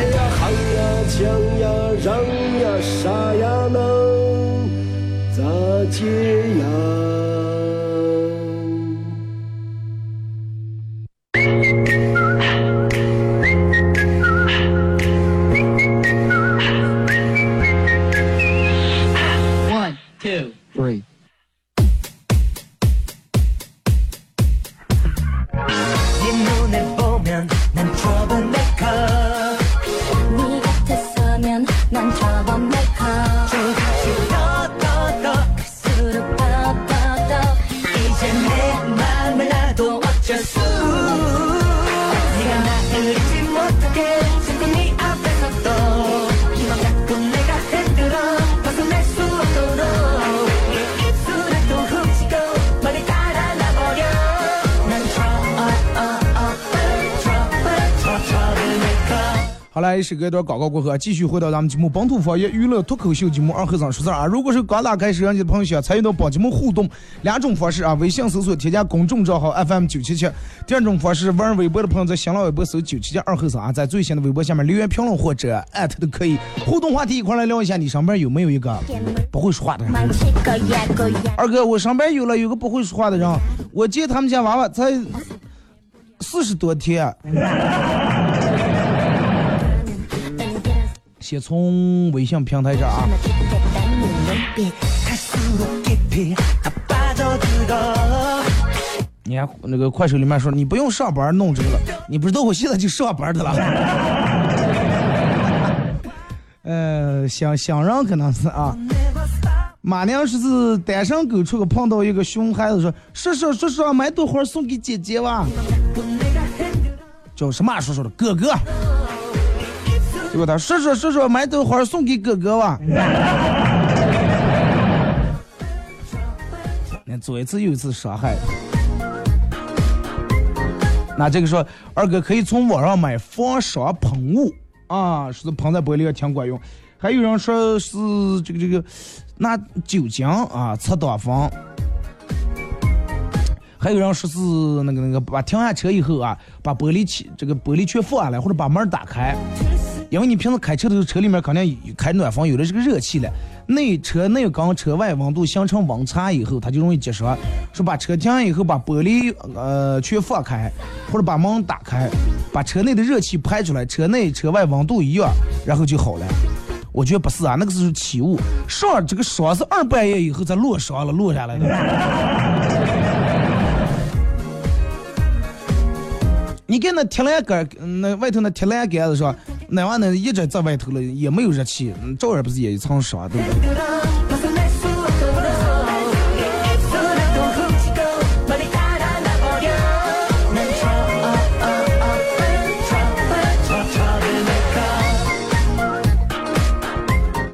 哎呀，喊呀锵呀，嚷呀啥呀，闹咋解呀？哎呀，夯呀锵呀，嚷呀啥呀，能咋接呀？来，是隔一段广告过后，继续回到咱们节目《本土方言娱乐脱口秀》节目二和尚说事儿啊！如果是刚打开摄像机的朋友，想参与到本节目互动，两种方式啊：微信搜索添加公众账号 FM 九七七；第二种方式，玩微博的朋友在新浪微博搜九七七二和尚啊，在最新的微博下面留言评论或者艾特都可以。互动话题一块来聊一下，你上班有没有一个不会说话的人？二哥，我上班有了，有个不会说话的人，我接他们家娃娃才四十多天。先从微信平台这啊。你看那个快手里面说，你不用上班弄这个了，你不知道我现在就上班的了。呃，想想人可能是啊。马娘说是单身狗出去碰到一个熊孩子说，叔叔叔叔买朵花送给姐姐吧。叫什么叔叔的哥哥。结果他说说说说买朵花送给哥哥吧。那做一次又一次伤害。那这个说二哥可以从网上买防伤喷雾啊，说是喷在玻璃上挺管用。还有人说是这个这个拿酒精啊擦挡风。还有人说是那个那个把停下车以后啊，把玻璃起这个玻璃全放下来，或者把门打开。因为你平时开车的时候，车里面肯定开暖风，有的这个热气了，内车内缸车外温度形成温差以后，它就容易结霜。说把车停以后，把玻璃呃全放开，或者把门打开，把车内的热气排出来，车内车外温度一样，然后就好了。我觉得不是啊，那个是起雾，霜这个霜是二半夜以后才落霜了，落下来的。你看那铁栏杆，那外头那铁栏杆子是吧？那玩意儿一直在外头了，也没有热气，照样不是也一层霜，对不对？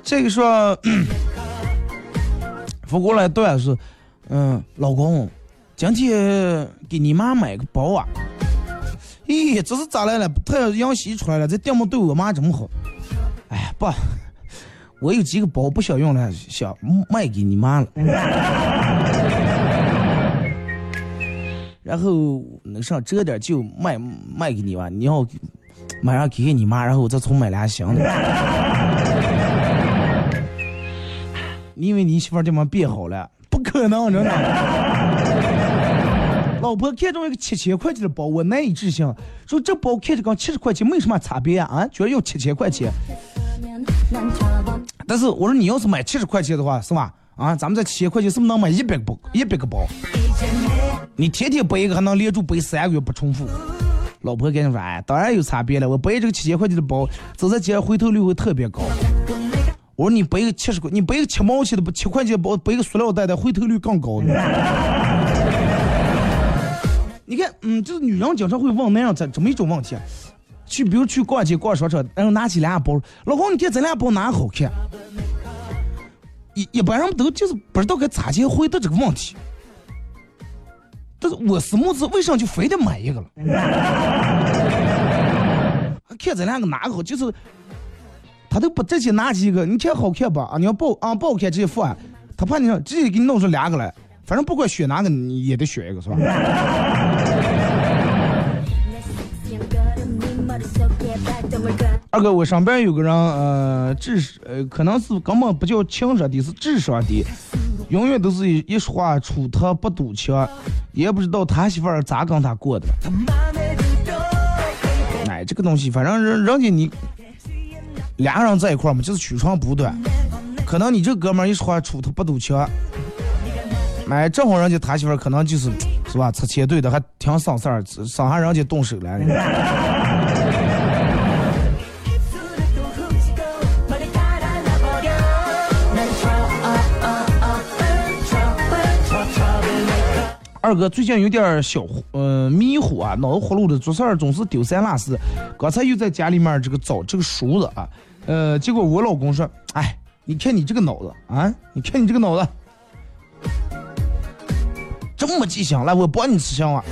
这个说，发过来段是，嗯，老公，今天给你妈买个包啊。咦，这是咋来了？太阳西出来了，这店门对我妈这么好。哎呀，不，我有几个包不想用了，想卖给你妈了。然后那上折点就卖卖给你吧，你要马上给给你妈，然后我再重买俩新的。你以为你媳妇儿这么变好了？不可能，真的。老婆看中一个七千块钱的包，我难以置信，说这包看着跟七十块钱没什么差别啊，啊，居然要七千块钱。但是我说你要是买七十块钱的话，是吧？啊，咱们这七千块钱是不是能买一百个包？一百个包？你天天背一个还能连住背三个月不重复。老婆跟你说，哎，当然有差别了，我背这个七千块钱的包，走在街上回头率会特别高。我说你背个七十块，你背个七毛钱的不七块钱包，背个塑料袋的回头率更高。你看，嗯，就是女人经常会问那样这这么一种问题，去，比如去逛街逛商场，然后拿起俩包，老公，你看咱俩包哪个好看？一一般人都就是不知道该咋去回答这个问题。但是我是木子，为啥就非得买一个了？看咱两个哪个好，就是他都不直接拿起一个，你看好看吧？啊，你要不啊不好看直接付啊，他怕你直接给你弄出两个来，反正不管选哪个你也得选一个，是吧？二哥，我上边有个人，呃，智呃，可能是根本不叫情商低，是智商低，永远都是一一说话出他不堵枪，也不知道他媳妇儿咋跟他过的。哎，这个东西，反正人人家你俩人在一块嘛，就是取长补短。可能你这哥们儿一说话出他不堵枪，哎，正好人家他媳妇可能就是是吧，拆迁队的还挺省事儿，省下人家动手了。二哥最近有点小呃迷糊啊，脑子活路的，做事儿总是丢三落四。刚才又在家里面这个找这个梳子啊，呃，结果我老公说：“哎，你看你这个脑子啊，你看你这个脑子，这么记性，来我帮你吃香啊。”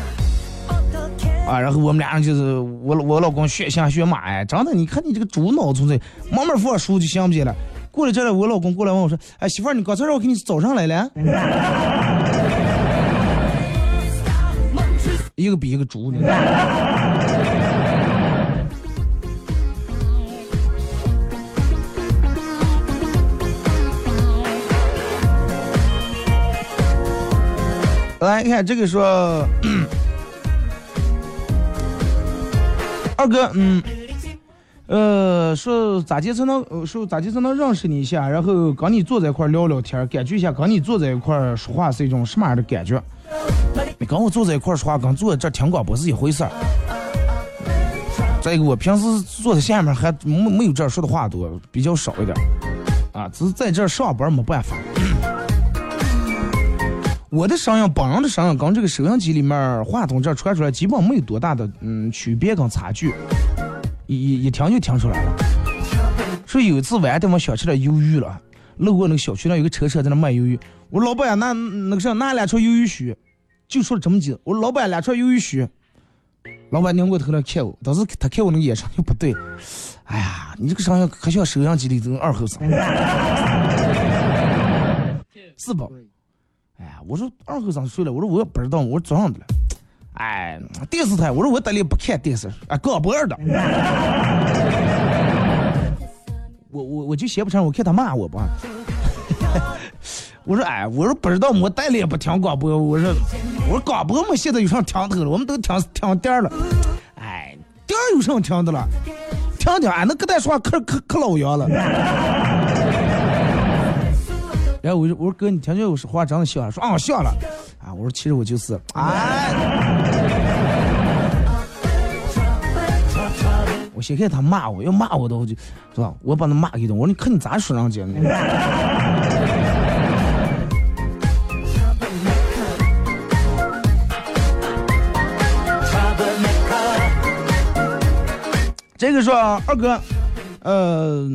啊，然后我们俩人就是我我老公学象学马哎，真的，你看你这个猪脑子这慢慢放书就行不行了？过了这了，我老公过来问我说：“哎，媳妇儿，你刚才让我给你找上来了？” 一个比一个猪呢。来看这个说，二哥，嗯，呃，说咋地才能，说咋地才能认识你一下，然后跟你坐在一块聊聊天，感觉一下跟你坐在一块说话是一种什么样的感觉？你跟我坐在一块说话，跟坐在这听广播是一回事儿。再一个，我平时坐在下面还没没有这说的话多，比较少一点。啊，只是在这上班没办法。我的声音，本人的声音跟这个收音机里面话筒这传出来，基本没有多大的嗯区别跟差距，一一听就听出来了。说有一次晚上我想吃点鱿鱼了，路过那个小区那有个车车在那卖鱿鱼，我说老板那那个啥拿两串鱿鱼须。就说了这么几，我说老板两串鱿鱼须，老板拧过头来看我，当时他看我那个眼神就不对，哎呀，你这个声音可像收音机里这个二后生，是不？哎呀，我说二哥咋睡了，我说我也不知道，我说早上的了，哎，电视台，我说我当里不看电视，啊，广播的，我我我就写不成，我看他骂我吧。我说哎，我说不知道，我带了也不听广播。我说我说广播嘛，现在有上听头了，我们都听听店了。哎，店有上听的了，听听俺那搁带说话可可可老样了。然后我说我说哥，你听见我说话真的像？说啊像了。啊，我说其实我就是，哎。我先看他骂我，要骂我的话就，是吧？我把他骂一顿。我说你看你咋说人家呢？这个说二哥，呃，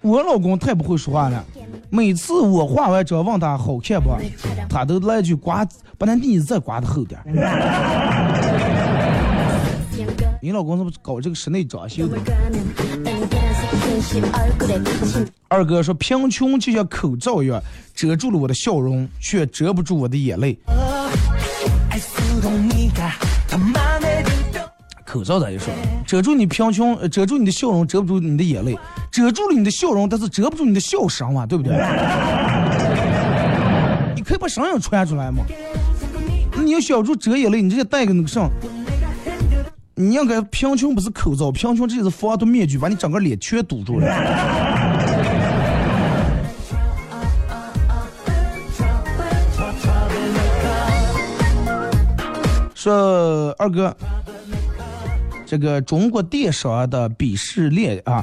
我老公太不会说话了。每次我化完妆问他好看不，他都来句刮，把那腻子再刮的厚点。你老公是不是搞这个室内装修的？二哥说贫穷就像口罩一样，遮住了我的笑容，却遮不住我的眼泪。口罩咋就说，遮住你贫穷，遮住你的笑容，遮不住你的眼泪，遮住了你的笑容，但是遮不住你的笑声嘛，对不对？你可以把声音传出来嘛。你要想住遮眼泪，你直接戴个那个上。你应该贫穷不是口罩，贫穷这是防毒面具，把你整个脸全堵住了。说二哥。这个中国电商的鄙视链啊，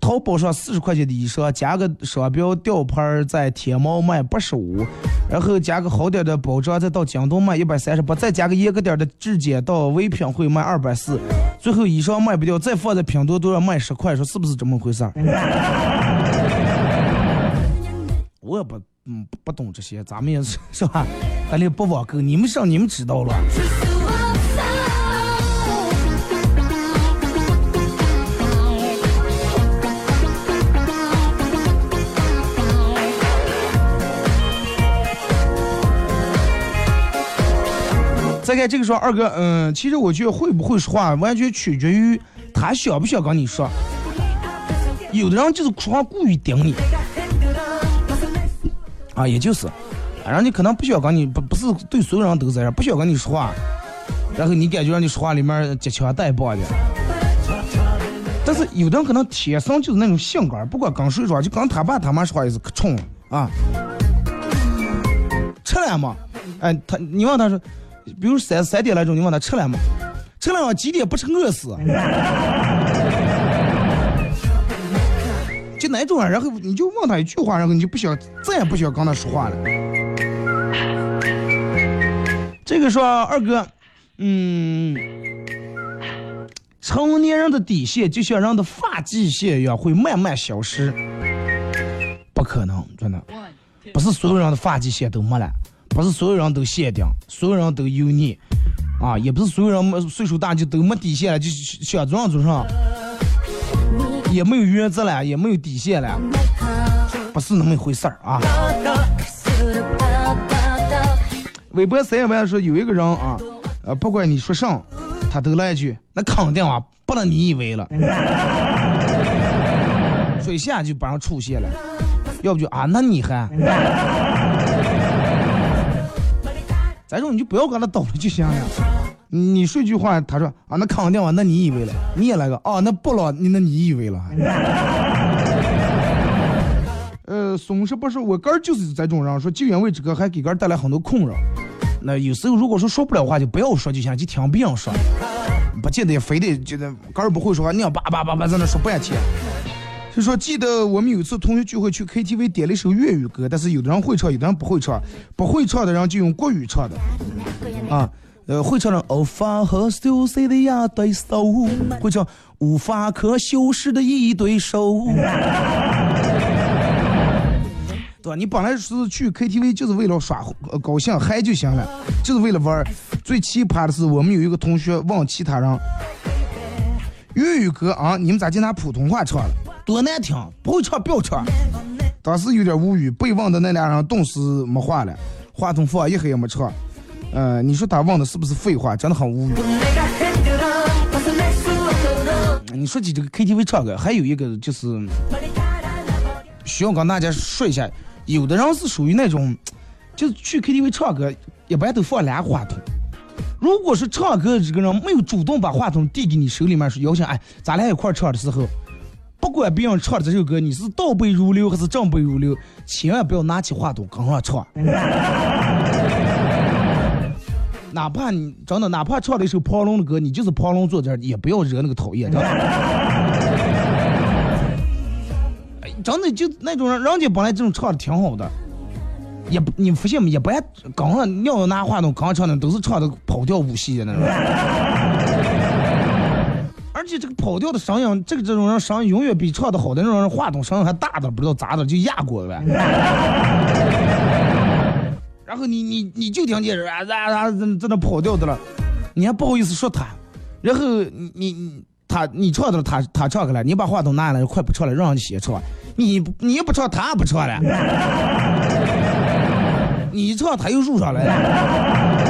淘宝上四十块钱的衣裳，加个商标吊牌儿，在天猫卖八十五，然后加个好点的包装，再到京东卖一百三十八，再加个严格点的质检，到唯品会卖二百四，最后衣裳卖不掉，再放在拼多多上卖十块，说是不是这么回事儿？我也不，嗯，不懂这些，咱们也是是吧？咱也不网购，你们上你们知道了。再看这个说二哥，嗯，其实我觉得会不会说话，完全取决于他想不想跟你说。有的人就是说话故意顶你，啊，也就是，人家可能不想跟你，不不是对所有人都这样，不想跟你说话，然后你感觉让你说话里面接腔带棒的。但是有的人可能天生就是那种性格，不管跟谁说，就跟他爸他妈说话也是可冲啊。吃了吗？哎，他你问他说。比如三三点来钟，你问他吃了吗？吃了？几点不吃饿死？就那种啊，然后你就问他一句话，然后你就不想再也不想跟他说话了。这个说二哥，嗯，成年人的底线就像人的发际线一样，会慢慢消失。不可能，真的，不是所有人的发际线都没了。不是所有人都限定，所有人都油腻，啊，也不是所有人岁数大就都没底线了，就想做上做上，也没有原则了，也没有底线了，不是那么一回事儿啊。微博三百说有一个人啊，呃，不管你说啥，他都来一句，那肯定啊，不能你以为了，说一下就把人出现了，要不就啊，那你还。再说你就不要跟他叨了就行了。你说句话，他说啊，那肯定啊，那你以为了？你也来个啊，那不了，你那你以为了？呃，损失不是我哥就是这种人，说就因为这个还给哥带来很多困扰。那有时候如果说说不了话，就不要说就行，就听别人说，不记得非得觉得哥不会说话，你要叭叭叭叭在那说半天。就说记得我们有一次同学聚会去 KTV 点了一首粤语歌，但是有的人会唱，有的人不会唱。不会唱的人就用国语唱的。啊，呃，会唱的无法可修饰的一对手，会唱无法可修饰的一对手。对吧？你本来是去 KTV 就是为了耍呃高兴嗨就行了，就是为了玩。最奇葩的是，我们有一个同学问其他人粤语歌啊，你们咋就拿普通话唱了？多难听，不会唱不要唱。当时有点无语，被问的那俩人顿时没话了，话筒放一黑也没唱。呃，你说他问的是不是废话？真的很无语。你说起这个 KTV 唱歌，还有一个就是需要跟大家说一下，有的人是属于那种，就是去 KTV 唱歌，一般都放俩话筒。如果是唱歌这个人没有主动把话筒递给你手里面，说邀请，哎，咱俩一块唱的时候。不管别人唱的这首歌，你是倒背如流还是正背如流，千万不要拿起话筒跟上唱。哪怕你真的，哪怕唱了一首庞龙的歌，你就是庞龙坐这儿，也不要惹那个讨厌。真的就那种人，人家本来这种唱的挺好的，也不你发现没？一般刚上你要拿话筒刚唱的，都是唱的跑调舞戏的那种。而且这个跑调的声音，这个这种人声音永远比唱的好的那种人话筒声音还大的，不知道咋的就压过了呗。然后你你你就听见啊啊啊在在那跑调的了，你还不好意思说他。然后你你他你唱的了，他他唱开了，你把话筒拿来，快不唱了，让人先唱。你你不唱，他也不唱了。你唱，他又入上来了。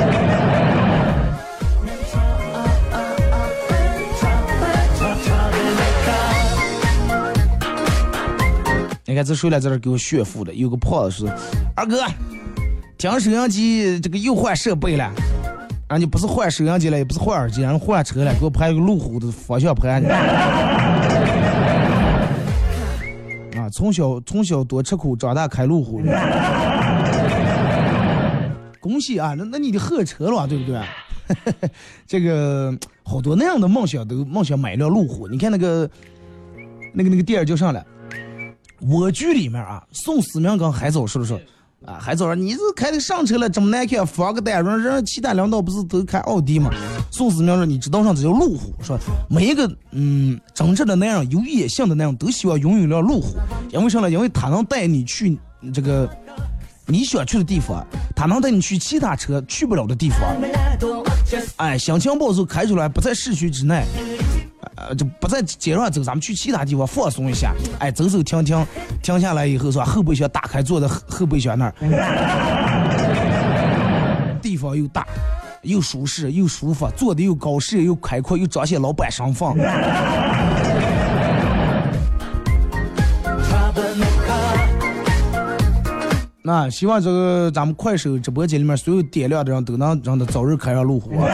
你看这谁来在这给我炫富的？有个胖子说：“二哥，听收音机这个又换设备了，人家不是换收音机了，也不是换耳机，人换车了，给我拍一个路虎的方向盘。啊，从小从小多吃苦，长大开路虎。恭喜啊！那那你的货车了，对不对？这个好多那样的梦想都梦想买一辆路虎。你看那个。那个那个电影叫啥了？蜗居里面啊，宋思明跟海藻说了说，啊，海藻说你这开的上车了，这么难看，放个单，让人其他领导不是都开奥迪吗？宋思明说，你知道上这叫路虎？说每一个嗯真正的男人，有野性的男人，都希望拥有一辆路虎，因为啥呢？因为他能带你去这个你想去的地方，他能带你去其他车去不了的地方。哎，心情不好时候开出来，不在市区之内。呃，就不在街上走，咱们去其他地方放松一下。哎，走走停停，停下来以后是吧？后备箱打开，坐在后后备箱那儿，地方又大，又舒适又舒服，坐的又高视野又开阔，又彰显老板身份。那希望这个咱们快手直播间里面所有点亮的人都能让他早日开上路虎。啊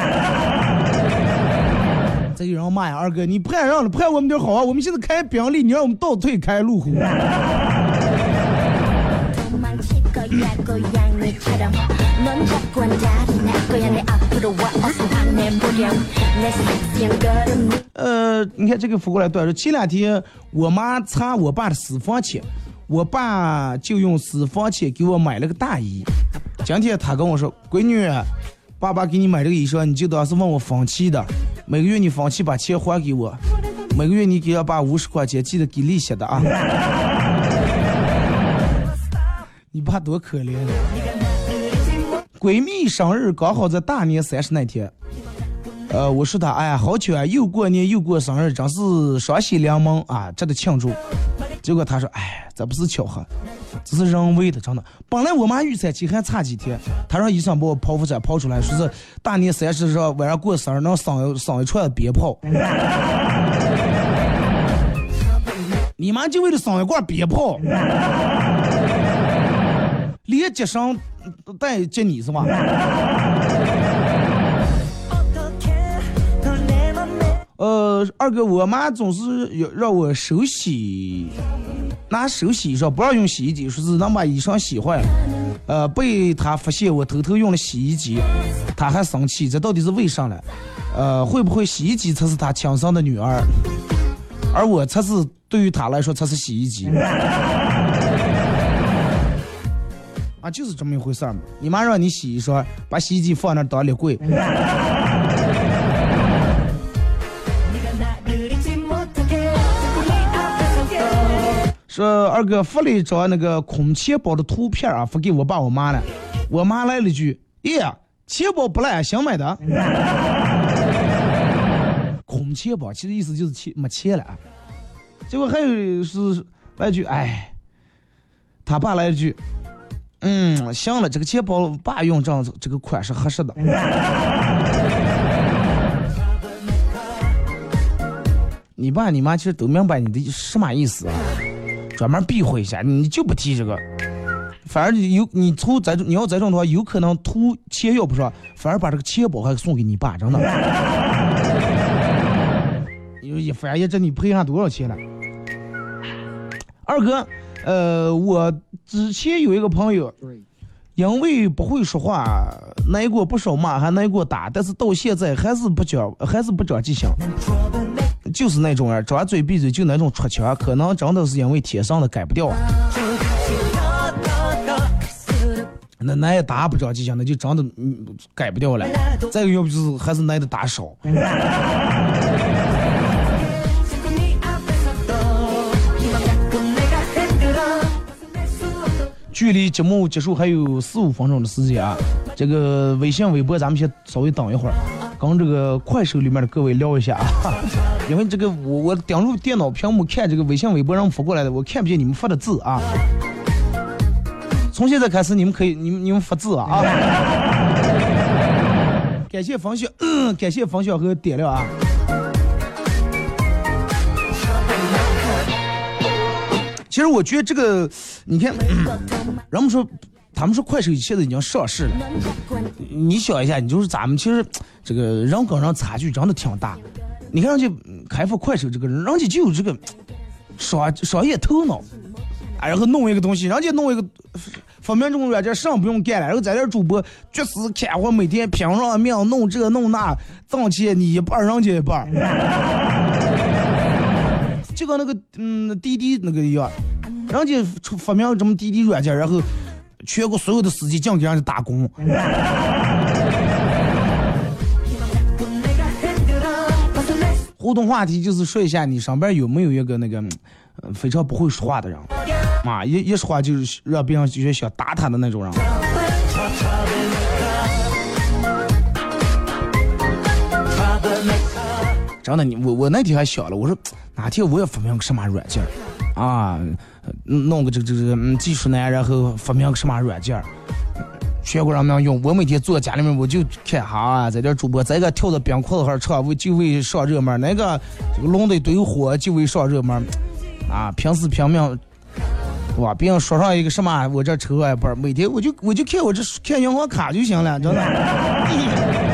再有人骂呀，二哥，你盼让了，盼我们点好啊！我们现在开宾利，你让我们倒退开路虎。呃，你看这个发过来段说，前两天我妈查我爸的私房钱，我爸就用私房钱给我买了个大衣。今天他跟我说，闺女。爸爸给你买这个衣裳，你就当是问我分期的，每个月你放弃把钱还给我，每个月你给我把五十块钱，记得给利息的啊。你爸多可怜啊！闺蜜生日刚好在大年三十那天，呃，我说他，哎呀，好巧啊，又过年又过生日，真是双喜临门啊，值得庆祝。结果他说，哎，这不是巧合。这是人为的，真的。本来我妈预产期还差几天，他让医生把我剖腹产剖出来，说是大年三十时候晚上过生日能生生一串鞭炮。你妈就为了生一罐鞭炮，连接上带接你是吧？呃，二哥，我妈总是要让我手洗。拿手洗衣裳，不让用洗衣机，说是能把衣裳洗坏了。呃，被她发现我偷偷用了洗衣机，她还生气，这到底是为啥呢？呃，会不会洗衣机才是她亲生的女儿，而我才是对于她来说才是洗衣机？啊，就是这么一回事嘛。你妈让你洗衣裳，把洗衣机放那当立柜。说二哥发了一张那个空钱包的图片啊，发给我爸我妈了。我妈来了句：“耶，钱包不赖，想买的。” 空钱包其实意思就是钱没钱了。结果还有是来句：“哎。”他爸来一句：“嗯，行了，这个钱包爸用这样子，这个款式合适的。” 你爸你妈其实都明白你的什么意思啊。专门避讳一下，你就不提这个，反而有你图这，你要这种的话，有可能图钱要不上，反而把这个钱包还送给你爸，真的。有一翻一这你赔上多少钱了？二哥，呃，我之前有一个朋友，因为不会说话，挨过不少骂，还挨过打，但是到现在还是不讲，还是不长记性。就是那种人，张嘴闭嘴就那种出腔，可能真的是因为天生的改不掉。那那也打不着记性，那就真的嗯改不掉了。再一个要不就是还是挨的打少。距离节目结束还有四五分钟的时间啊，这个微信、微博咱们先稍微等一会儿，跟这个快手里面的各位聊一下啊。因为这个我我顶住电脑屏幕看这个微信、微博上发过来的，我看不见你们发的字啊。从现在开始，你们可以你们你们发字啊啊！感谢分享，感谢分享和点亮啊。其实我觉得这个，你看，人们说，他们说快手现在已经上市了。你想一下，你就是咱们其实这个人跟人差距真的挺大。你看人家开发快手这个人，人家就有这个商商业头脑，啊，然后弄一个东西，人家弄一个发明这种软件，啥不用干了，然后在这主播绝死看活，每天拼上命弄这弄那，挣钱你一半，人家一半。就 跟那个嗯滴滴那个一样，人家出发明这么滴滴软件，然后全国所有的司机净给人家打工。互动话题就是说一下你上班有没有一个那个非常不会说话的人，啊，一一说话就是让别人就觉想打他的那种人。真的，你我我那天还想了，我说哪天我也发明个什么软件啊，弄个这个这技术男，然后发明个什么软件，全国人民用。我每天坐家里面，我就看哈，在这主播，这个跳到冰裤子上唱，为就为上热门；那个这个弄的一堆火，就为上热门。啊，拼死拼命，哇！别人说上一个什么，我这抽啊，不是每天我就我就看我这看银行卡就行了，真的。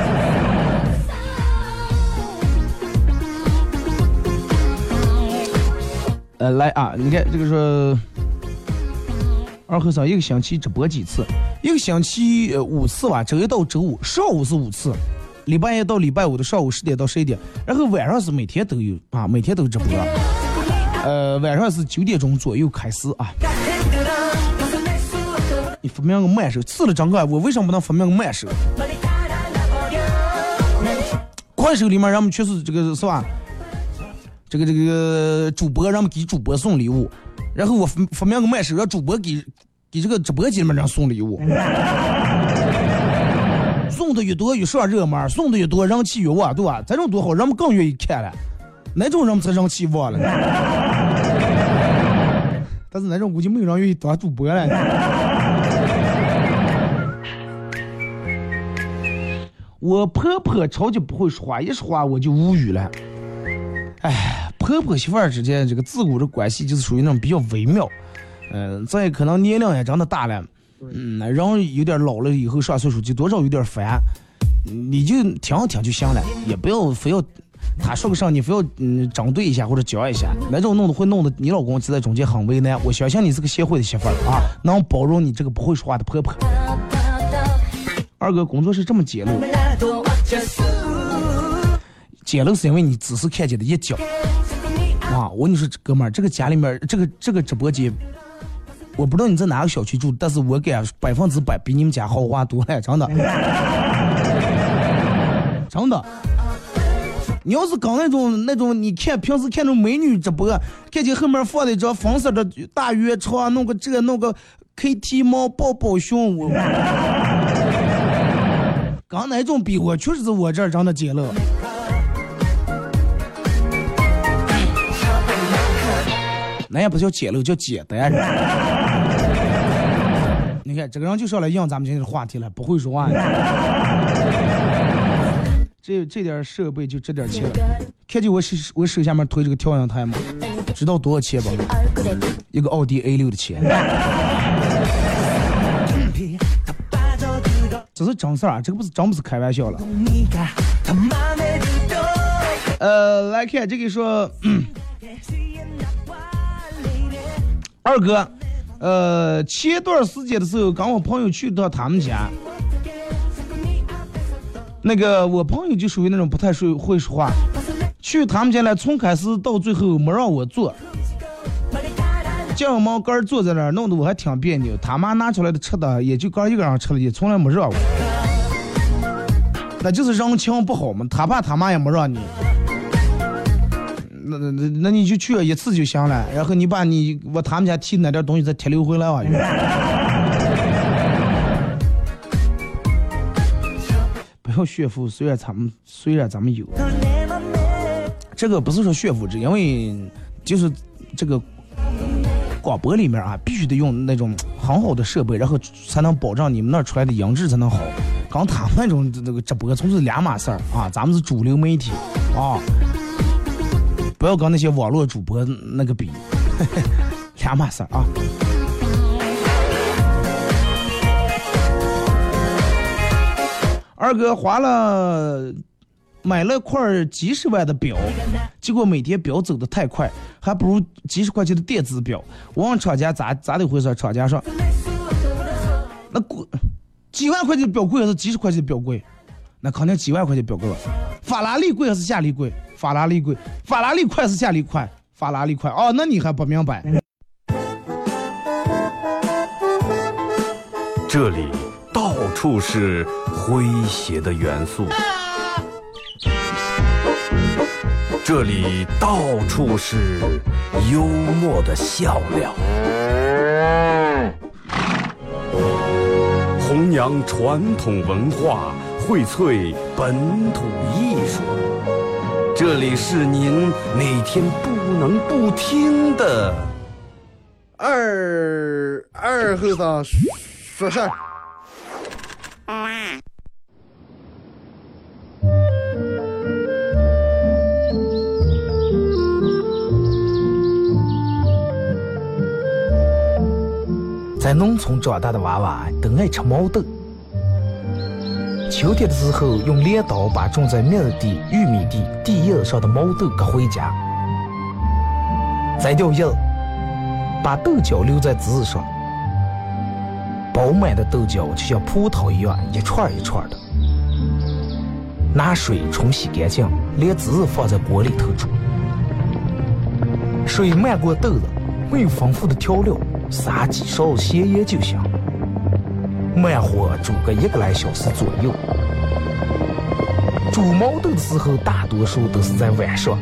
来啊！你看这个说，二和尚一个星期直播几次？一个星期五次吧，周一到周五上午是五次，礼拜一到礼拜五的上午十点到十一点，然后晚上是每天都有啊，每天都直播。呃，晚上是九点钟左右开始啊。你发明个慢手，吃了张哥，我为什么不能发明个慢手？快手里面人们确实这个是吧？这个这个主播让们给主播送礼物，然后我发明个卖手，让主播给给这个直播间里面人送礼物，送的越多越上热门，送的越多人气越旺，对吧？这种多好，人们更愿意看了，哪种人们才人气旺了？但是那种估计没有人愿意当主播了。我婆婆超级不会说话，一说话我就无语了。哎，婆婆媳妇儿之间这个自古的关系就是属于那种比较微妙，嗯，再可能年龄也长得大了，嗯，人有点老了以后上岁数就多少有点烦，你就听听就行了，也不要非要他说个啥你非要嗯针对一下或者教一下，那种弄得会弄得你老公就在中间很为难。我相信你是个贤惠的媳妇儿啊，能包容你这个不会说话的婆婆。二哥工作是这么揭露。捡漏是因为你只是看见的一角啊！我跟你说，哥们儿，这个家里面，这个这个直播间，我不知道你在哪个小区住，但是我敢百分之百比你们家豪华多了，真的，真的。你要是搞那种那种，你看平时看那种美女直播，看见后面放的一张粉色的大圆床，弄个这弄个 KT 猫抱抱熊，我，刚那种比我确实是我这儿真的捡漏。那也不叫简陋，叫简单。你看这个人就上来应咱们今天的话题了，不会说话。这这点设备就这点钱。看见我手我手下面推这个调音台吗？知道多少钱吧？一个奥迪 A 六的钱。这是真事儿啊，这个不是真不是开玩笑了。呃，来看这个说。二哥，呃，前段时间的时候，跟我朋友去到他们家，那个我朋友就属于那种不太说会说话，去他们家来，从开始到最后没让我坐，叫我们哥坐在那儿，弄得我还挺别扭。他妈拿出来的吃的也就哥一个人吃了，也从来没让我，那就是人情不好嘛。他爸他妈也没让你。那那那那你就去一次就行了，然后你把你我他们家提那点东西再提溜回来啊！不要炫富，虽然咱们虽然咱们有，这个不是说炫富，这因为就是这个广播里面啊，必须得用那种很好的设备，然后才能保障你们那出来的音质才能好。刚他们那种那个直播，从是两码事儿啊，咱们是主流媒体啊。不要跟那些网络主播那个比，两码事儿啊！二哥花了买了块几十万的表，结果每天表走的太快，还不如几十块钱的电子表。我问厂家咋咋的回事？厂家说，那贵几万块钱的表贵还是几十块钱的表贵？那肯定几万块钱表贵。法拉利贵还是夏利贵？法拉利贵，法拉利快是夏利快，法拉利快哦，那你还不明白？这里到处是诙谐的元素，这里到处是幽默的笑料，弘扬传统文化，荟萃本土艺术。这里是您每天不能不听的二二后生说事儿。在农村长大的娃娃都爱吃毛豆。秋天的时候，用镰刀把种在麦地、玉米地地叶上的毛豆割回家，摘掉叶，把豆角留在枝子上。饱满的豆角就像葡萄一样，一串一串的。拿水冲洗干净，连籽放在锅里头煮。水漫过豆子，没有丰富的调料，撒几勺咸盐就行。慢火煮个一个来小时左右。煮毛豆的时候，大多数都是在晚上。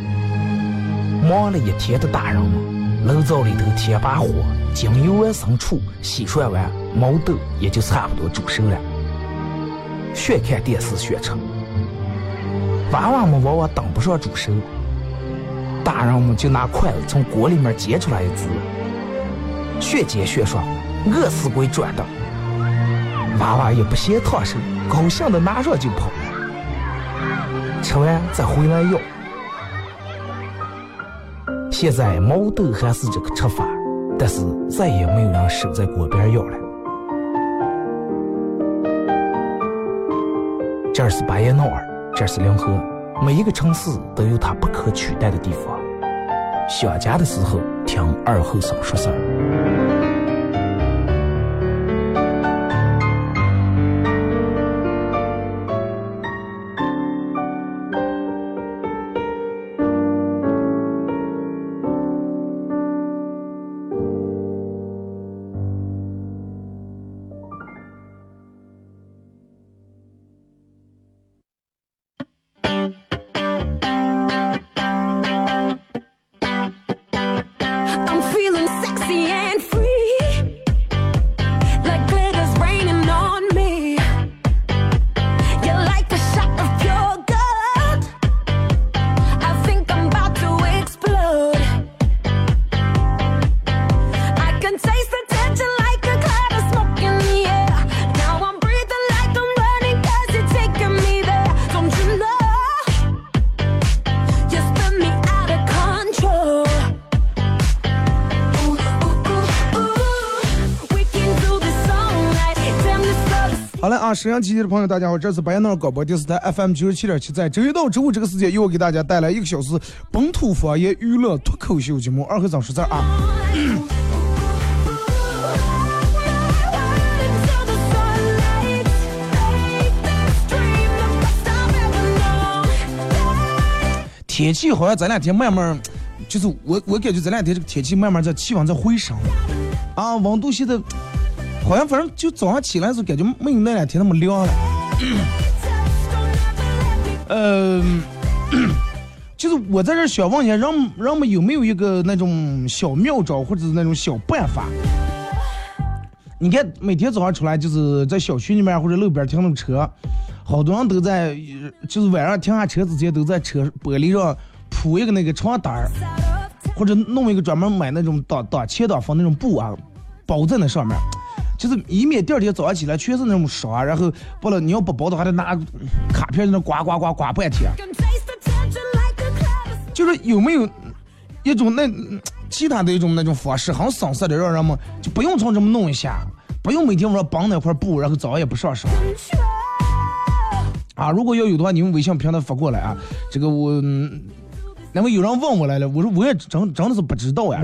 忙了一天的大人们，炉灶里头添把火，将油完生出，洗涮完，毛豆也就差不多煮熟了。学看电视学吃。娃娃们往往等不上煮熟，大人们就拿筷子从锅里面夹出来一只，学煎学涮，饿死鬼转的。娃娃也不嫌烫手，高兴的拿上就跑了，吃完再回来要。现在毛豆还是这个吃法，但是再也没有人守在锅边要了。这是巴彦淖尔。这是临河，每一个城市都有它不可取代的地方。想家的时候，听二后生说事儿。沈阳机器的朋友，大家好，这是白彦淖尔广播电视台 FM 九十七点七，在周一到周五这个时间，又给大家带来一个小时本土方言娱乐脱口秀节目。二和尚说字啊！天气好像这两天慢慢，就是我我感觉这两天这个天气慢慢在气温在回升啊，温度现在。好像反正就早上起来的时候感觉没有那两天那么凉了。呃 就是我在这想问一下，人人们有没有一个那种小妙招或者是那种小办法？你看每天早上出来就是在小区里面或者路边停那车，好多人都在，就是晚上停下车之前都在车玻璃上铺一个那个床单儿，或者弄一个专门买那种挡挡前挡风那种布啊，包在那上面。就是以免第二天早上起来全是那种伤，然后不了你要不包的话，得拿卡片在那刮刮刮刮半天。就是有没有一种那其他的一种那种方式，很省事的，让人们就不用从这么弄一下，不用每天晚上绑那块布，然后早上也不上手。啊，如果要有的话，你们微信平台发过来啊。这个我，那么有人问我来了，我说我也真真的是不知道呀。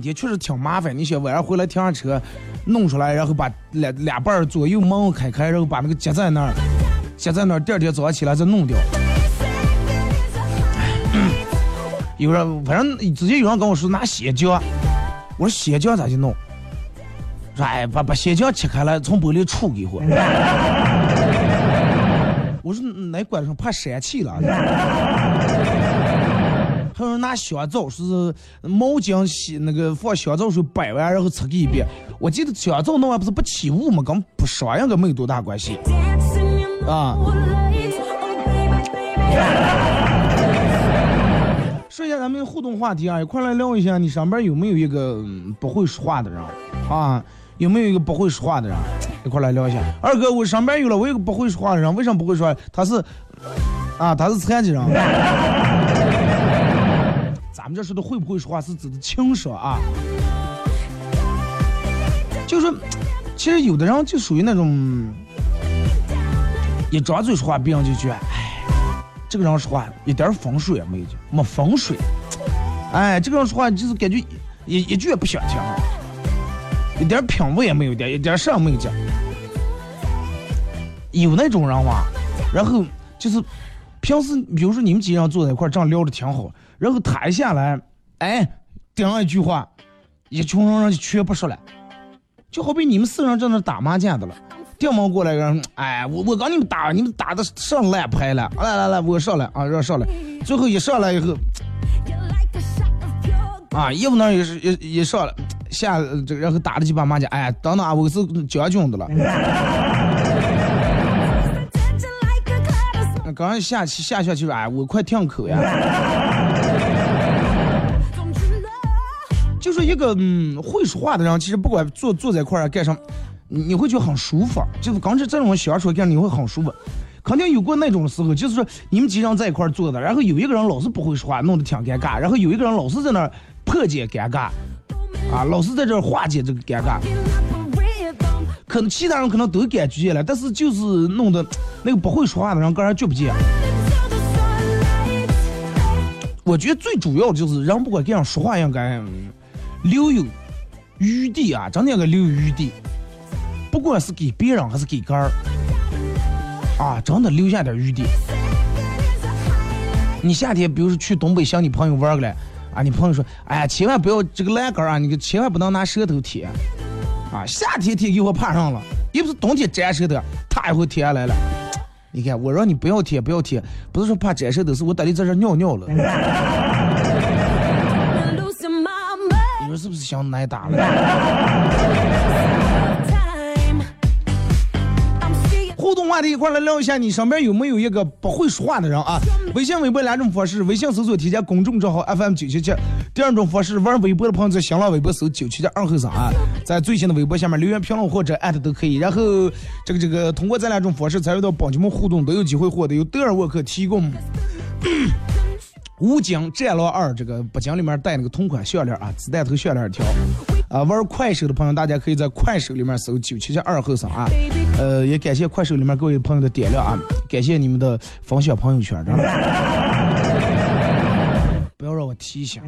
天确实挺麻烦。你想晚上回来停上车，弄出来，然后把两两半左右门开开，然后把那个夹在那儿，夹在那儿，第二天早上起来再弄掉。有人反正之前有人跟我说拿血浆，我说血浆咋去弄？说哎，把把血浆切开了，从玻璃杵给我。我说那管上怕闪气了。还有拿香皂，是毛巾洗那个放香皂水摆完，然后擦一遍。我记得香皂弄完不是不起雾吗？跟不烧应该没有多大关系啊。说一下咱们互动话题啊，一块来聊一下，你上边有没有一个不会说话的人啊？有没有一个不会说话的人？一块来聊一下。二哥，我上边有了，我有个不会说话的人，为什么不会说？他是啊，他是残疾人。咱们这说的会不会说话是指的轻说啊？就是其实有的人就属于那种一张嘴说话，别人就觉得，哎，这个人说话一点风水也没有，没风水。哎，这个人说话就是感觉一一句也不想听。一点品味也没有，点一点事儿没有讲。有那种人话，然后就是平时比如说你们几个人坐在一块儿，这样聊的挺好，然后他一下来，哎，顶上一句话，一群人就全不说了。就好比你们四个人在打麻将的了，顶忙过来人，哎，我我跟你们打，你们打的上烂牌了，来来来，我上来啊，让上来。最后一上来以后，啊，业务那也是也也上来。下这个，然后打了几把麻将，哎，等等啊，我是将军的了。刚下去下下去说，哎，我快停口呀。就是一个嗯会说话的人，其实不管坐坐在一块儿干什么，你会觉得很舒服。就是刚才这种相处干，你会很舒服。肯定有过那种时候，就是说你们几人在一块儿坐的，然后有一个人老是不会说话，弄得挺尴尬，然后有一个人老是在那儿破解尴尬。啊，老是在这化解这个尴尬，可能其他人可能都感觉了，但是就是弄得那个不会说话的人，个人觉不见。我觉得最主要的就是人不管这样说话，应该留有余地啊，真的应该留有余地，不管是给别人还是给个儿，啊，真的留下点余地。你夏天比如说去东北向你朋友玩个来。啊，你朋友说，哎呀，千万不要这个栏杆啊，你千万不能拿舌头舔，啊，夏天天给我怕上了，又不是冬天粘舌头，他也会贴下来了。你看，我让你不要贴，不要贴，不是说怕粘舌的，是我等你在这尿尿了。你说是不是想挨打了？话题一块来聊一下，你身边有没有一个不会说话的人啊？微信、微博两种方式，微信搜索添加公众账号 FM 九七七。第二种方式，玩微博的朋友在新浪微博搜九七七二后生啊，在最新的微博下面留言评论或者艾特都可以。然后这个这个通过这两种方式参与到帮节目互动，都有机会获得由德尔沃克提供武警战狼二这个不金里面带那个同款项链啊，子弹头项链条。啊，玩快手的朋友，大家可以在快手里面搜九七七二后生啊。呃，也感谢快手里面各位朋友的点亮啊，感谢你们的分享朋友圈，不要让我提醒。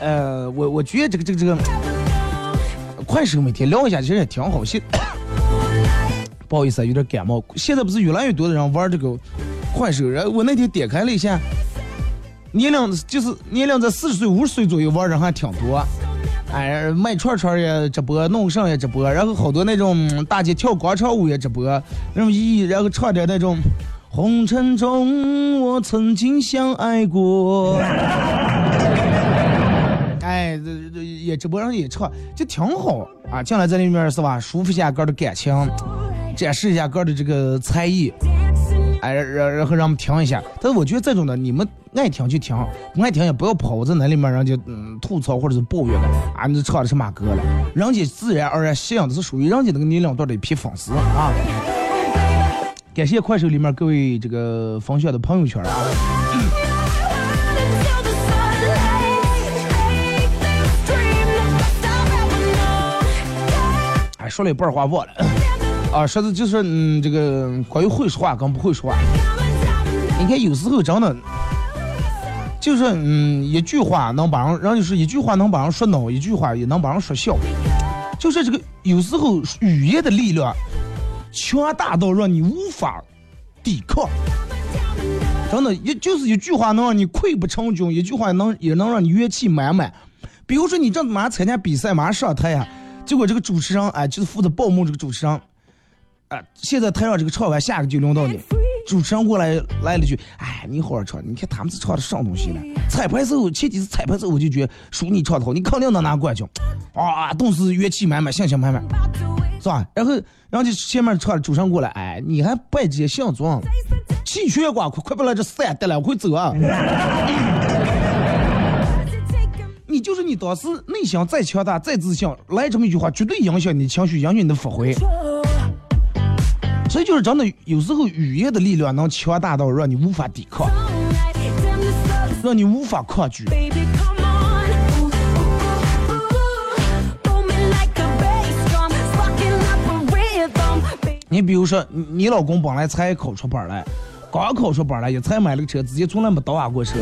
呃，我我觉得这个这个这个快手每天聊一下其实也挺好。现 不好意思啊，有点感冒。现在不是越来越多的人玩这个。快手，然后我那天点开了一下，年龄就是年龄在四十岁、五十岁左右玩人还挺多。哎，卖串串也直播，弄上也直播，然后好多那种大姐跳广场舞也直播，那种咦，然后唱点那种红尘中我曾经相爱过。哎，这这也直播上也唱，就挺好啊。进来在里面是吧，舒服一下哥的感情，展示一下哥的这个才艺。哎，然然后让我们听一下，但是我觉得这种的，你们爱听就听，不爱听也不要跑我在那里面，人家嗯吐槽或者是抱怨的啊，你唱的是马歌了，人家自然而然吸引的是属于人家那个年龄段的一批粉丝啊。感谢快手里面各位这个分享的朋友圈啊。哎，说了一半话忘了。啊，说的就是嗯，这个关于会说话跟不会说话。你看有时候真的，就是嗯，一句话能把人，人就是一句话能把人说恼，一句话也能把人说笑。就是这个有时候语言的力量强大到让你无法抵抗。真的，也就是一句话能让你溃不成军，一句话能也能让你元气满满。比如说你正马上参加比赛，马上上台呀，结果这个主持人哎，就是负责报幕这个主持人，现在台上这个唱完，下一个就轮到你。主持人过来来了句，哎，你好好唱，你看他们是唱的什么东西呢？彩排时候前几次彩排时候我就觉得属你唱的好，你肯定能拿冠军，啊，都是元气满满，信心满满，是吧？然后然后就前面唱的主持人过来，哎，你还拜这相状，气血挂快快把来这散得了，我会走啊！你就是你当时内心再强大再自信，来这么一句话，绝对影响你的情绪，影响你的发挥。所以就是真的，有时候语言的力量能强大到让你无法抵抗，让你无法抗拒。你比如说，你老公本来才考出本来，刚考出本来也才买了个车，之前从来没倒下过车，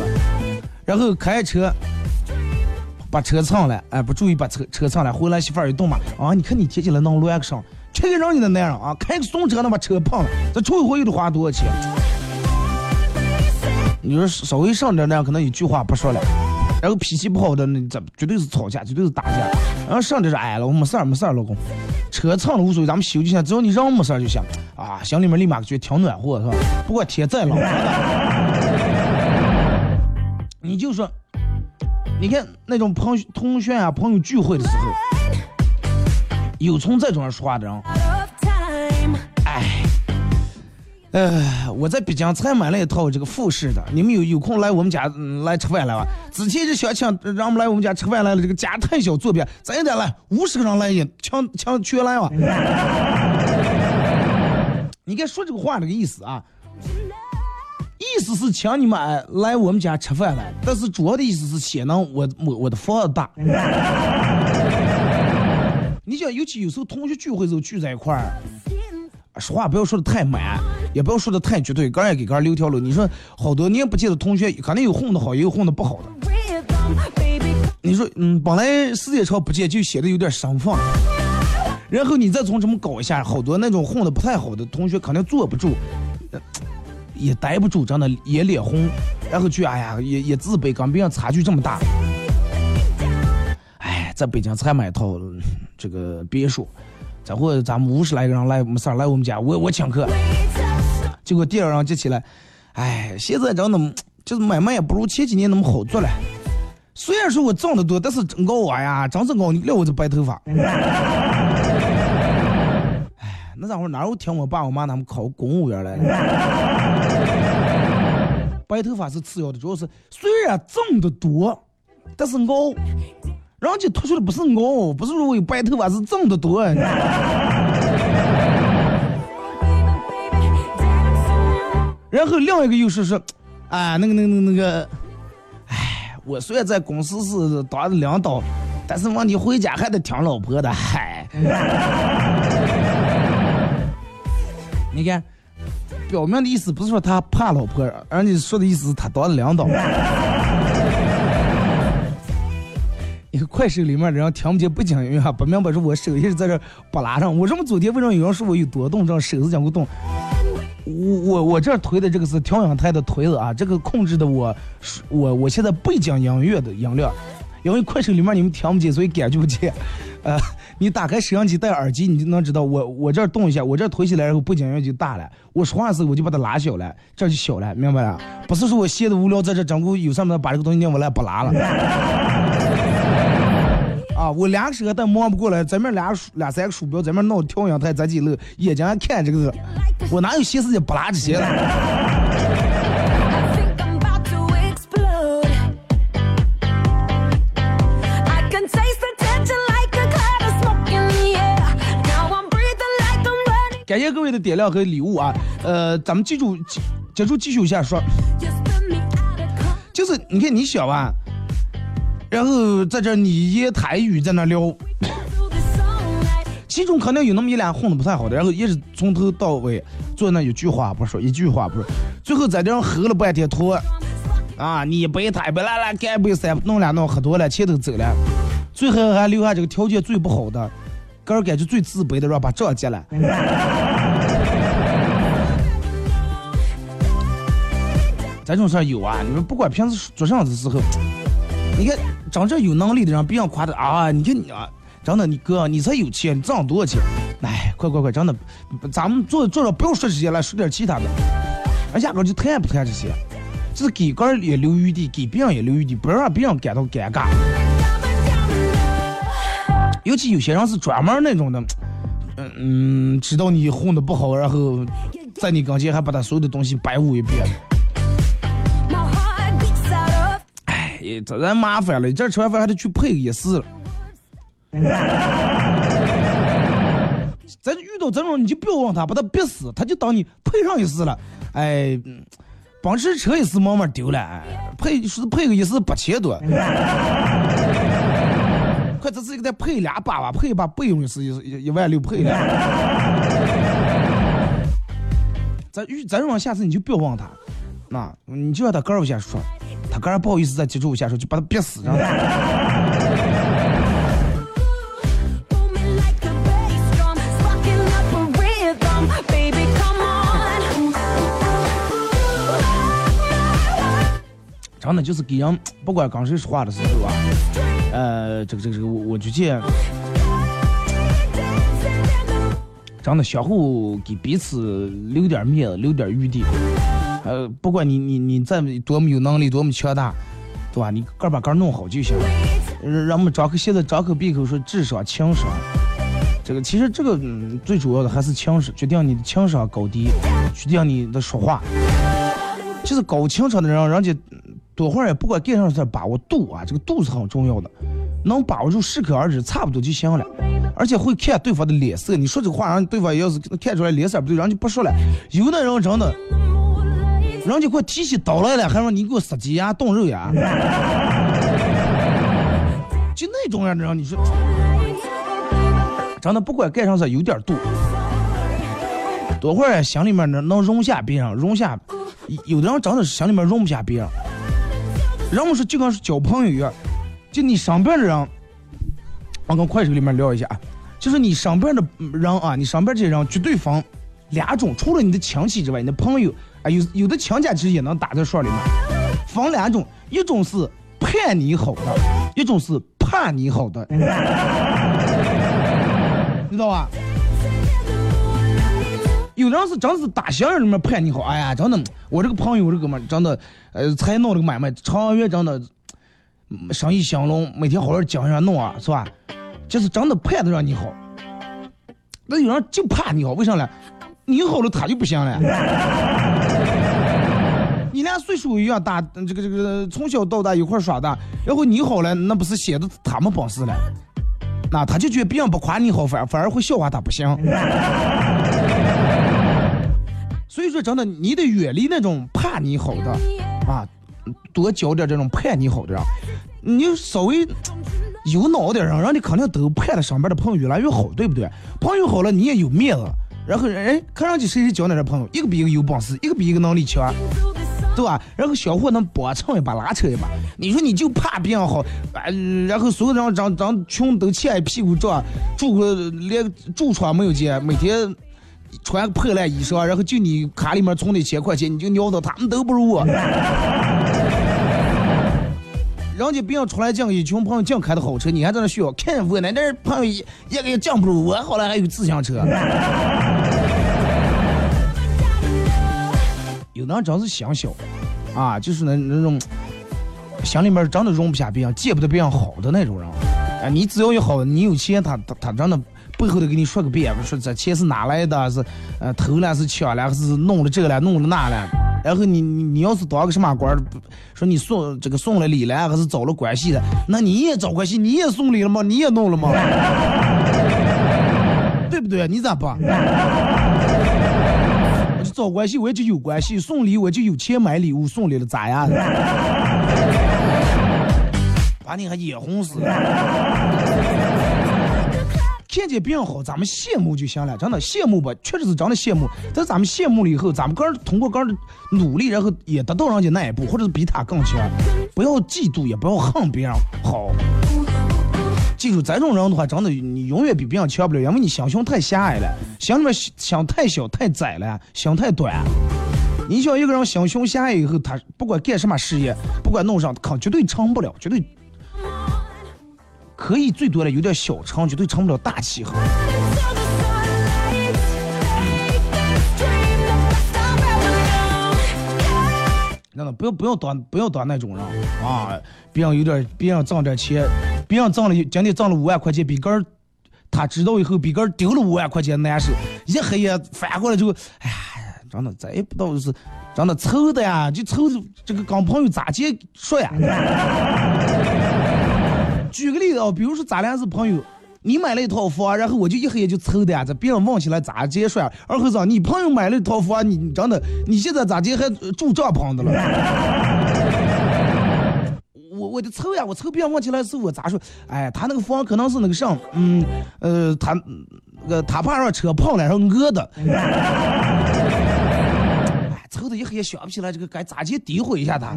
然后开车把车蹭了，哎，不注意把车车蹭了，回来媳妇儿一动嘛，啊，你看你提起来弄乱个声。这个让你的男人啊，开个怂车，能把车碰了，这头一回又得花多少钱？你说稍微上点那样，可能一句话不说了，然后脾气不好的，那这绝对是吵架，绝对是打架。然后上点说，哎，老公没事儿，没事儿，老公，车蹭了无所谓，咱们修就行，只要你人没事儿就行。啊，心里面立马觉得挺暖和，是吧？不管天再冷，你就说，你看那种朋同学啊，朋友聚会的时候。有从这种人说话的人，哎，呃，我在北京才买了一套这个复式的，你们有有空来我们家来吃饭来吧？之前就想请让我们来我们家吃饭来了，这个家太小坐别，咱得来五十个人来也抢抢全来吧。你该说这个话这个意思啊，意思是请你们来我们家吃饭来，但是主要的意思是显能我我我的房子大。你想，尤其有时候同学聚会时候聚在一块儿，说话不要说的太满，也不要说的太绝对，个人给个人留条路。你说好多年不见的同学，肯定有混的好，也有混的不好的。你说，嗯，本来时间长不见就显得有点生分，然后你再从这么搞一下，好多那种混的不太好的同学肯定坐不住，也待不住，真的也脸红，然后就哎呀，也也自卑，跟别人差距这么大。在北京才买套这个别墅，这会咱们五十来个人来没事来我们家，我我请客。结果第二人接起来，哎，现在真的就是买卖也不如前几年那么好做了。虽然说我挣得多，但是真高啊呀，真是高！你看我这白头发。哎，那家伙哪有听我爸我妈他们考公务员来了？白头发是次要的，主要是虽然挣得多，但是熬。人家突出的不是我，不是说我有白头发，是挣得多。然后另一个又是说，啊，那个、那个、那个，哎，我虽然在公司是当领导，但是问题回家还得听老婆的，嗨。你看，表面的意思不是说他怕老婆，而你说的意思是他当领导。一 个快手里面的人听不见不讲音乐，不明白是我手一直在这不拉上。我这么昨天为什么有人说我有多动，这手是讲不动？我我我这推的这个是调音台的推子啊，这个控制的我我我现在背景音乐的音量，因为快手里面你们听不见，所以感觉不见。呃，你打开摄像机戴耳机，你就能知道我我这动一下，我这推起来然后背景音乐就大了。我说话的时候我就把它拉小了，这就小了，明白了？不是说我闲的无聊在这整个有什么把这个东西拧过来不拉了。啊！我两个手都忙不过来，咱们俩俩三个鼠标，咱们闹调音台，咱几乐眼睛还看这个是，我哪有心思去不拉这些了？感谢各位的点亮和礼物啊！呃，咱们记住，接住继续下说，就是你看你小啊。然后在这你言台语在那聊，其中肯定有那么一两混的不太好的，然后一直从头到尾坐那一句话不说，一句话不说，最后后在这儿喝了半天托，啊，你一杯他一杯，来来干杯三，弄俩弄喝多了，钱都走了，最后还留下这个条件最不好的，个人感觉最自卑的，让把账结了。这种事儿有啊，你们不管平时做啥子时候，你看真正有能力的人，别人夸他啊，你看你啊，真的你哥你才有钱，你挣多少钱？哎，快快快，真的，咱们坐坐着不要说这些了，说点其他的，而压根就谈不谈这些，就是给个也留余地，给别人也留余地，不让别人感到尴尬。尤其有些人是专门那种的，嗯嗯，知道你混的不好，然后在你跟前还把他所有的东西摆舞一遍。哎，这人麻烦了，这吃完饭还得去配个夜市了。咱遇到这种你就不要问他，把他逼死，他就当你配上一次了。哎，奔驰车一次慢慢丢了，配是配个一次八千多。快，这次给他配俩八吧，配一把备用是一一万六配了。咱遇咱种下次你就不要问他，那你就让他个儿下说，他个儿不好意思再接触下说，就把他憋死，让他。真的就是给人不管跟谁说话的时候啊，呃，这个这个这个，我我就见，真的相互给彼此留点面子，留点余地。呃，不管你你你再多么有能力，多么强大，对吧？你个把个弄好就行。人人们张口现在张口闭口说智商情商，这个其实这个嗯最主要的还是情商，决定你的情商高低，决定你的说话。其实高情商的人，人家。多会儿也不管干啥事把握度啊，这个度是很重要的，能把握住适可而止，差不多就行了。而且会看对方的脸色，你说这个话让对方要是看出来脸色不对，人家不说了。有的人真的，人家给我提起刀来了，还说你给我杀鸡呀、冻肉呀，就那种样的人，你说，真的不管干啥事有点度。多会儿心里面能能容下别人，容下，有的人真的是心里面容不下别人。人们说就跟是交朋友一样，就你身边的人，我跟快手里面聊一下啊，就是你身边的人啊，你身边这些人绝对分两种，除了你的亲戚之外，你的朋友啊，有有的强家其实也能打在说里面，分两种，一种是盼你好的，一种是怕你好的，知道吧？有的人是真是打心眼里面盼你好，哎呀，真的，我这个朋友这个嘛，真的，呃，才弄这个买卖，长远真的生意兴隆，每天好好讲一下弄啊，是吧？就是真的盼着让你好。那有人就怕你好，为啥呢？你好了他就不行了。岁数一样大，这个这个从小到大一块耍的，然后你好了，那不是显得他们本事了？那他就觉得别人不夸你好，反反而会笑话他不行。所以说，真的，你得远离那种怕你好的啊，多交点这种盼你好的人。你稍微有脑点人，人家肯定都盼着上边的朋友越来越好，对不对？朋友好了，你也有面子。然后，哎，看上去谁谁交那点朋友，一个比一个有本事，一个比一个能力强，对吧？然后相互能帮衬一把，拉扯一把。你说你就怕别人好，啊，然后所有人长长穷都欠一屁股债，住个连住床没有钱，每天。穿个破烂衣裳，然后就你卡里面存的一千块钱，你就尿到他们都不如我。人家别人出来讲一群朋友净开的好车，你还在那炫耀，看我那点朋友一一个也讲不如我，后来还有自行车。有的人真是想小，啊，就是那那种心里面真的容不下别人，见不得别人好的那种人。啊，你只要有好，你有钱，他他他真的。背后头给你说个遍，说这钱是哪来的？是呃偷了是抢了，还是弄了这个了，弄了那了？然后你你你要是当个什么官说你送这个送了礼了，还是找了关系的？那你也找关系，你也送礼了吗？你也弄了吗？对不对？你咋办？找关系，我也就有关系；送礼我就有钱买礼物送礼了，咋样？把你还眼红死了！看见别人好，咱们羡慕就行了，真的羡慕吧，确实是真的羡慕。但咱们羡慕了以后，咱们个人通过个人努力，然后也达到人家那一步，或者是比他更强。不要嫉妒，也不要恨别人好。记住，这种人的话，真的你永远比别人强不了，因为你心胸太狭隘了，心里面想太小太窄了，想太短。你想一个人心胸狭隘以后，他不管干什么事业，不管弄上，他绝对成不了，绝对。可以最多的有点小成，绝对成不了大气候。真的不要不要当不要当那种人啊！别人有点别人挣点钱，别人挣了今天挣了五万块钱，比个儿他知道以后比个儿丢了五万块钱难受，一黑夜翻过来就哎呀，真的再也不知道是真的凑的呀，就凑这个跟朋友咋结说呀？举个例子啊，比如说咱俩是朋友，你买了一套房，然后我就一黑夜就凑的呀，这别人问起来咋接算？二和尚，你朋友买了一套房，你真的，你现在咋接还住帐篷的了？我我就凑呀，我凑别人问起来是我咋说？哎，他那个房可能是那个上，嗯呃，他那个他怕让车碰了，然后讹的。哎，凑的一黑夜想不起来这个该咋接诋毁一下他。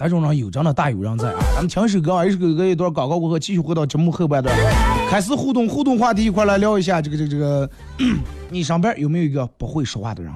咱种人有真的大有人在啊！咱们听首歌啊，一首歌一段广告过后，继续回到节目后半段，开始互动互动话题，一块来聊一下这个这个这个，你上边有没有一个不会说话的人？